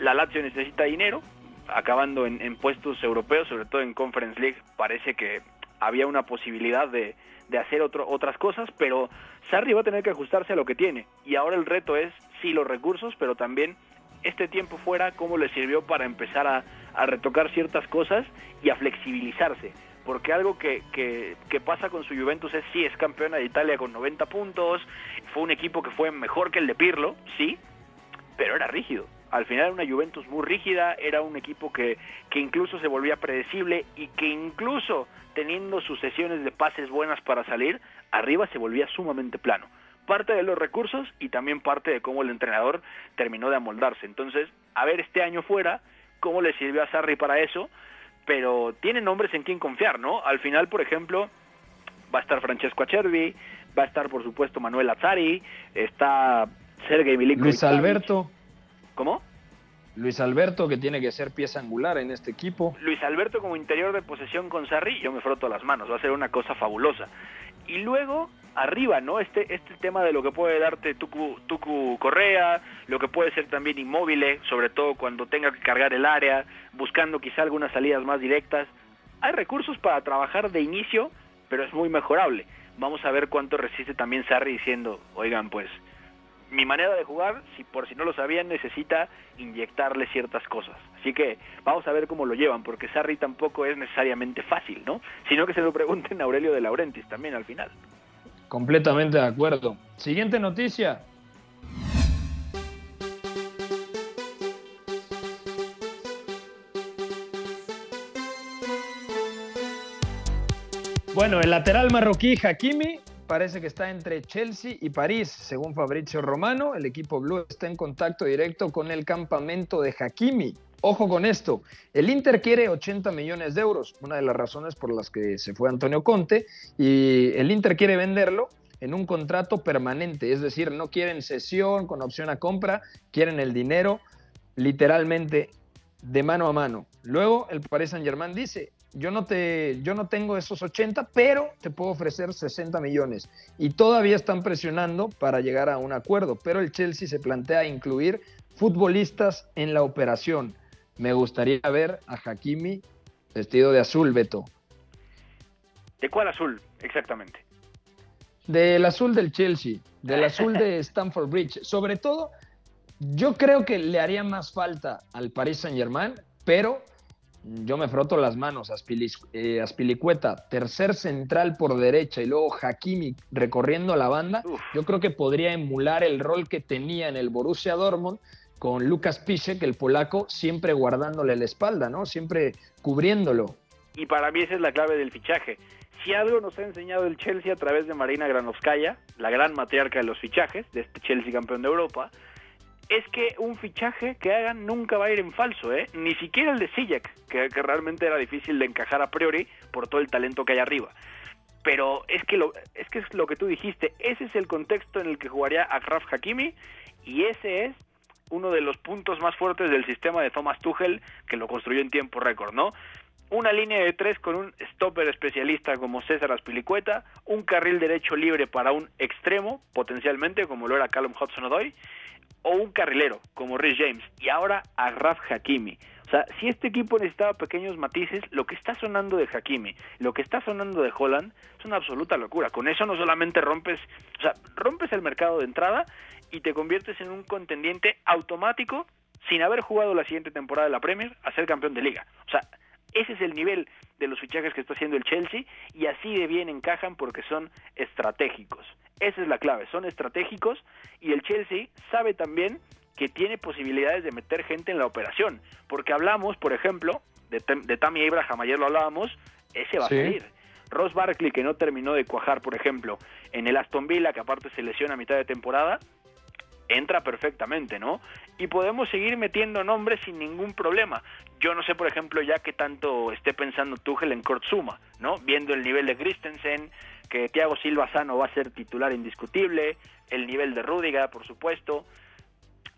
La Lazio necesita dinero, acabando en, puestos europeos, sobre todo en Conference League, parece que había una posibilidad de, de hacer otro, otras cosas, pero Sarri va a tener que ajustarse a lo que tiene. Y ahora el reto es, sí, los recursos, pero también este tiempo fuera, cómo le sirvió para empezar a, retocar ciertas cosas y a flexibilizarse. Porque algo que, pasa con su Juventus es, sí, es campeona de Italia con 90 puntos, fue un equipo que fue mejor que el de Pirlo, sí, pero era rígido al final era una Juventus muy rígida, era un equipo que incluso se volvía predecible y que incluso teniendo sus sesiones de pases buenas para salir, arriba se volvía sumamente plano. Parte de los recursos y también parte de cómo el entrenador terminó de amoldarse. Entonces, a ver este año fuera, cómo le sirvió a Sarri para eso, pero tiene nombres en quien confiar, ¿no? Al final, por ejemplo, va a estar Francesco Acerbi, va a estar, por supuesto, Manuel Azzari, está Sergei Milinkovic. Luis Alberto. ¿Cómo? Luis Alberto, que tiene que ser pieza angular en este equipo. Luis Alberto como interior de posesión con Sarri, yo me froto las manos, va a ser una cosa fabulosa. Y luego, arriba, ¿no? Este, este tema de lo que puede darte Tucu, Tucu Correa, lo que puede ser también inmóvil, sobre todo cuando tenga que cargar el área, buscando quizá algunas salidas más directas. Hay recursos para trabajar de inicio, pero es muy mejorable. Vamos a ver cuánto resiste también Sarri diciendo, oigan, pues mi manera de jugar, si por si no lo sabían, necesita inyectarle ciertas cosas. Así que vamos a ver cómo lo llevan, porque Sarri tampoco es necesariamente fácil, ¿no? Sino que se lo pregunten a Aurelio de Laurentiis también al final. Completamente de acuerdo. Siguiente noticia. Bueno, el lateral marroquí Hakimi parece que está entre Chelsea y París, según Fabrizio Romano. El equipo blue está en contacto directo con el campamento de Hakimi. Ojo con esto, el Inter quiere 80 millones de euros, una de las razones por las que se fue Antonio Conte, y el Inter quiere venderlo en un contrato permanente, es decir, no quieren cesión con opción a compra, quieren el dinero literalmente de mano a mano. Luego el Paris Saint Germain dice, yo no, te, yo no tengo esos 80, pero te puedo ofrecer 60 millones. Y todavía están presionando para llegar a un acuerdo, pero el Chelsea se plantea incluir futbolistas en la operación. Me gustaría ver a Hakimi vestido de azul, Beto. ¿De cuál azul exactamente? Del azul del Chelsea, del (laughs) azul de Stamford Bridge. Sobre todo, yo creo que le haría más falta al Paris Saint Germain, pero yo me froto las manos, eh, Aspilicueta, tercer central por derecha y luego Hakimi recorriendo la banda, yo creo que podría emular el rol que tenía en el Borussia Dortmund con Lucas Piszek, el polaco, siempre guardándole la espalda, ¿no? Siempre cubriéndolo. Y para mí esa es la clave del fichaje. Si algo nos ha enseñado el Chelsea a través de Marina Granovskaya, la gran matriarca de los fichajes, de este Chelsea campeón de Europa, es que un fichaje que hagan nunca va a ir en falso, ¿eh? Ni siquiera el de Sijek, que, realmente era difícil de encajar a priori por todo el talento que hay arriba. Pero es que, lo, es que es lo que tú dijiste, ese es el contexto en el que jugaría Akraf Hakimi y ese es uno de los puntos más fuertes del sistema de Thomas Tuchel que lo construyó en tiempo récord, ¿no? Una línea de tres con un stopper especialista como César Aspilicueta, un carril derecho libre para un extremo, potencialmente, como lo era Callum Hudson-Odoi, o un carrilero como Rhys James y ahora a Raf Hakimi. O sea, si este equipo necesitaba pequeños matices, lo que está sonando de Hakimi, lo que está sonando de Holland, es una absoluta locura. Con eso no solamente rompes, o sea, rompes el mercado de entrada y te conviertes en un contendiente automático sin haber jugado la siguiente temporada de la Premier a ser campeón de liga. O sea, ese es el nivel de los fichajes que está haciendo el Chelsea y así de bien encajan porque son estratégicos. Esa es la clave, son estratégicos y el Chelsea sabe también que tiene posibilidades de meter gente en la operación, porque hablamos, por ejemplo, de, de Tammy Abraham, ayer lo hablábamos, ese va a salir. Ross Barkley, que no terminó de cuajar, por ejemplo, en el Aston Villa, que aparte se lesiona a mitad de temporada, entra perfectamente, ¿no? Y podemos seguir metiendo nombres sin ningún problema. Yo no sé, por ejemplo, ya que tanto esté pensando Tuchel en Kortzuma, ¿no? Viendo el nivel de Christensen, que Thiago Silva sano va a ser titular indiscutible, el nivel de Rúdiga, por supuesto.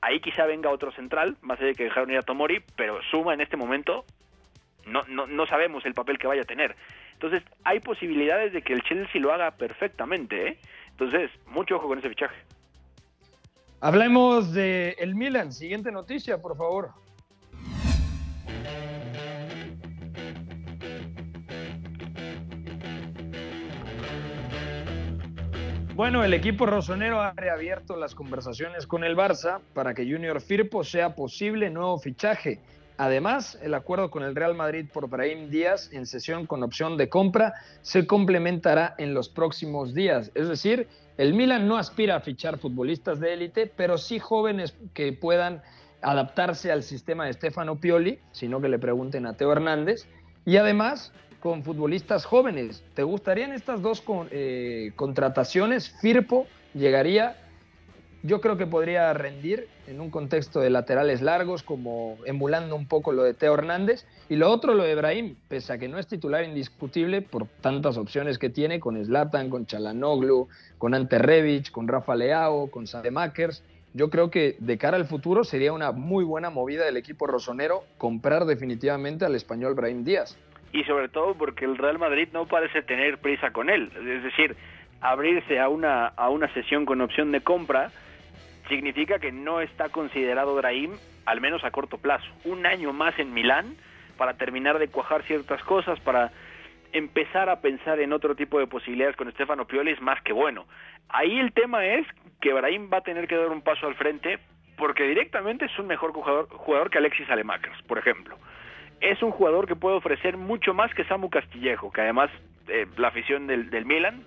Ahí quizá venga otro central, más allá de que dejaron ir a Tomori, pero Suma en este momento no, no, no sabemos el papel que vaya a tener. Entonces, hay posibilidades de que el Chelsea lo haga perfectamente, ¿eh? Entonces, mucho ojo con ese fichaje. Hablemos de el Milan. Siguiente noticia, por favor. Bueno, el equipo rosonero ha reabierto las conversaciones con el Barça para que Junior Firpo sea posible nuevo fichaje. Además, el acuerdo con el Real Madrid por Brahim Díaz en sesión con opción de compra se complementará en los próximos días. Es decir, el Milan no aspira a fichar futbolistas de élite, pero sí jóvenes que puedan adaptarse al sistema de Stefano Pioli, sino que le pregunten a Teo Hernández. Y además, con futbolistas jóvenes. ¿Te gustarían estas dos eh, contrataciones? Firpo llegaría yo creo que podría rendir en un contexto de laterales largos, como emulando un poco lo de Teo Hernández. Y lo otro, lo de Brahim, pese a que no es titular indiscutible por tantas opciones que tiene, con Zlatan, con Chalanoglu, con Ante Rebic, con Rafa Leao, con Sademakers. Yo creo que de cara al futuro sería una muy buena movida del equipo rosonero comprar definitivamente al español Brahim Díaz. Y sobre todo porque el Real Madrid no parece tener prisa con él. Es decir, abrirse a una, a una sesión con opción de compra significa que no está considerado Brahim, al menos a corto plazo. Un año más en Milán para terminar de cuajar ciertas cosas, para empezar a pensar en otro tipo de posibilidades con Stefano Pioli es más que bueno. Ahí el tema es que Brahim va a tener que dar un paso al frente porque directamente es un mejor jugador, jugador que Alexis Alemakers, por ejemplo. Es un jugador que puede ofrecer mucho más que Samu Castillejo, que además eh, la afición del, del Milan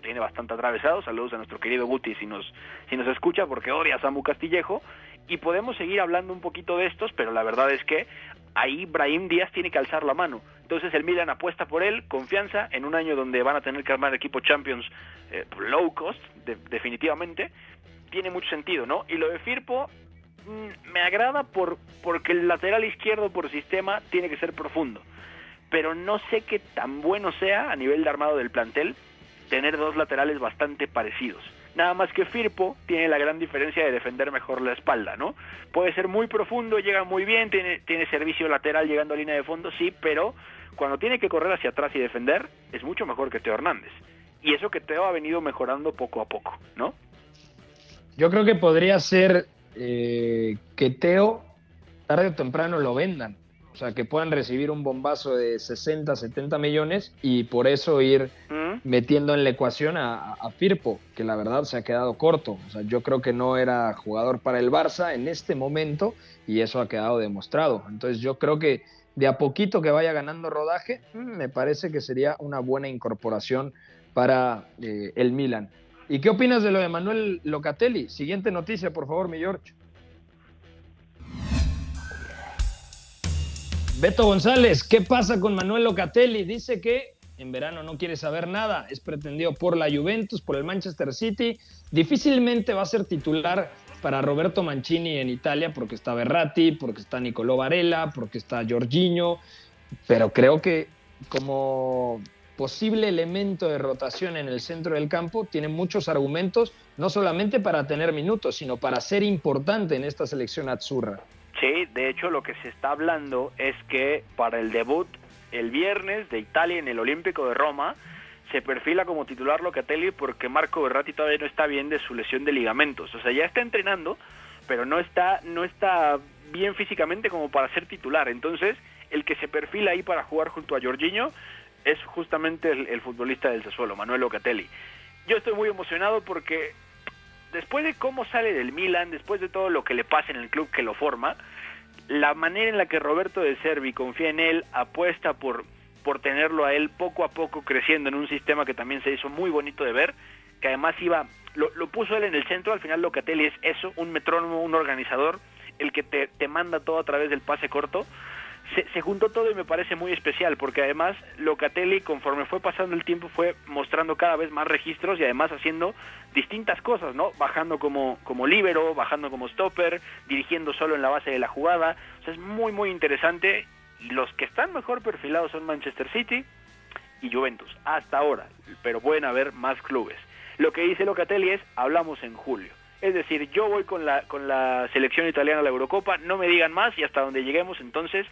tiene bastante atravesado. Saludos a nuestro querido Guti si nos, si nos escucha, porque odia a Samu Castillejo. Y podemos seguir hablando un poquito de estos, pero la verdad es que ahí Brahim Díaz tiene que alzar la mano. Entonces el Milan apuesta por él, confianza, en un año donde van a tener que armar equipo Champions eh, low cost, definitivamente. Tiene mucho sentido, ¿no? Y lo de Firpo me agrada por, porque el lateral izquierdo por sistema tiene que ser profundo. Pero no sé qué tan bueno sea a nivel de armado del plantel tener dos laterales bastante parecidos. Nada más que Firpo tiene la gran diferencia de defender mejor la espalda, ¿no? Puede ser muy profundo, llega muy bien, tiene, tiene servicio lateral llegando a línea de fondo, sí, pero cuando tiene que correr hacia atrás y defender, es mucho mejor que Teo Hernández. Y eso que Teo ha venido mejorando poco a poco, ¿no? Yo creo que podría ser eh, que Teo tarde o temprano lo vendan. O sea, que puedan recibir un bombazo de 60, 70 millones y por eso ir metiendo en la ecuación a, Firpo, que la verdad se ha quedado corto. O sea, yo creo que no era jugador para el Barça en este momento y eso ha quedado demostrado. Entonces yo creo que de a poquito que vaya ganando rodaje, mm, me parece que sería una buena incorporación para eh, el Milan. ¿Y qué opinas de lo de Manuel Locatelli? Siguiente noticia, por favor, mi George. Beto González, ¿qué pasa con Manuel Locatelli? Dice que en verano no quiere saber nada, es pretendido por la Juventus, por el Manchester City, difícilmente va a ser titular para Roberto Mancini en Italia porque está Berratti, porque está Nicolò Varela, porque está Jorginho, pero creo que como posible elemento de rotación en el centro del campo tiene muchos argumentos, no solamente para tener minutos, sino para ser importante en esta selección azzurra. Sí, de hecho lo que se está hablando es que para el debut el viernes de Italia en el Olímpico de Roma se perfila como titular Locatelli porque Marco Berratti todavía no está bien de su lesión de ligamentos. O sea, ya está entrenando, pero no está, no está bien físicamente como para ser titular. Entonces, el que se perfila ahí para jugar junto a Jorginho es justamente el, futbolista del Sassuolo, Manuel Locatelli. Yo estoy muy emocionado porque después de cómo sale del Milan, después de todo lo que le pasa en el club que lo forma, la manera en la que Roberto de Servi confía en él, apuesta por, por tenerlo a él poco a poco creciendo en un sistema que también se hizo muy bonito de ver, que además iba, lo, puso él en el centro, al final Locatelli es eso, un metrónomo, un organizador, el que te, te manda todo a través del pase corto, se, juntó todo y me parece muy especial porque además Locatelli conforme fue pasando el tiempo fue mostrando cada vez más registros y además haciendo distintas cosas, ¿no? Bajando como como líbero, bajando como stopper, dirigiendo solo en la base de la jugada, o sea, es muy muy interesante los que están mejor perfilados son Manchester City y Juventus hasta ahora, pero pueden haber más clubes. Lo que dice Locatelli es hablamos en julio. Es decir, yo voy con la, con la selección italiana a la Eurocopa, no me digan más y hasta donde lleguemos entonces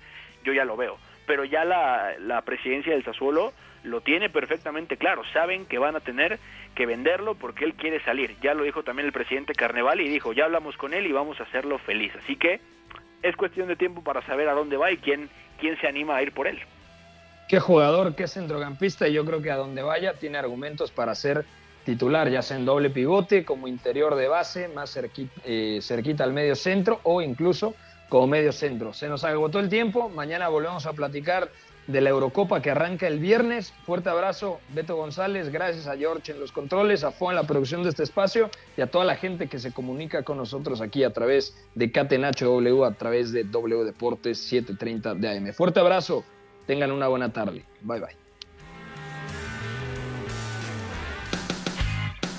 yo ya lo veo. Pero ya la, la presidencia del Sassuolo lo tiene perfectamente claro. Saben que van a tener que venderlo porque él quiere salir. Ya lo dijo también el presidente Carneval y dijo, ya hablamos con él y vamos a hacerlo feliz. Así que es cuestión de tiempo para saber a dónde va y quién, quién se anima a ir por él. Qué jugador, qué centrocampista y yo creo que a donde vaya tiene argumentos para ser titular, ya sea en doble pivote, como interior de base, más cerquita, eh, cerquita al medio centro o incluso como medio centro. Se nos agotó el tiempo, mañana volvemos a platicar de la Eurocopa que arranca el viernes. Fuerte abrazo, Beto González, gracias a George en los controles, a Fo en la producción de este espacio y a toda la gente que se comunica con nosotros aquí a través de Catenacho W, a través de W Deportes 730 de AM. Fuerte abrazo, tengan una buena tarde. Bye bye.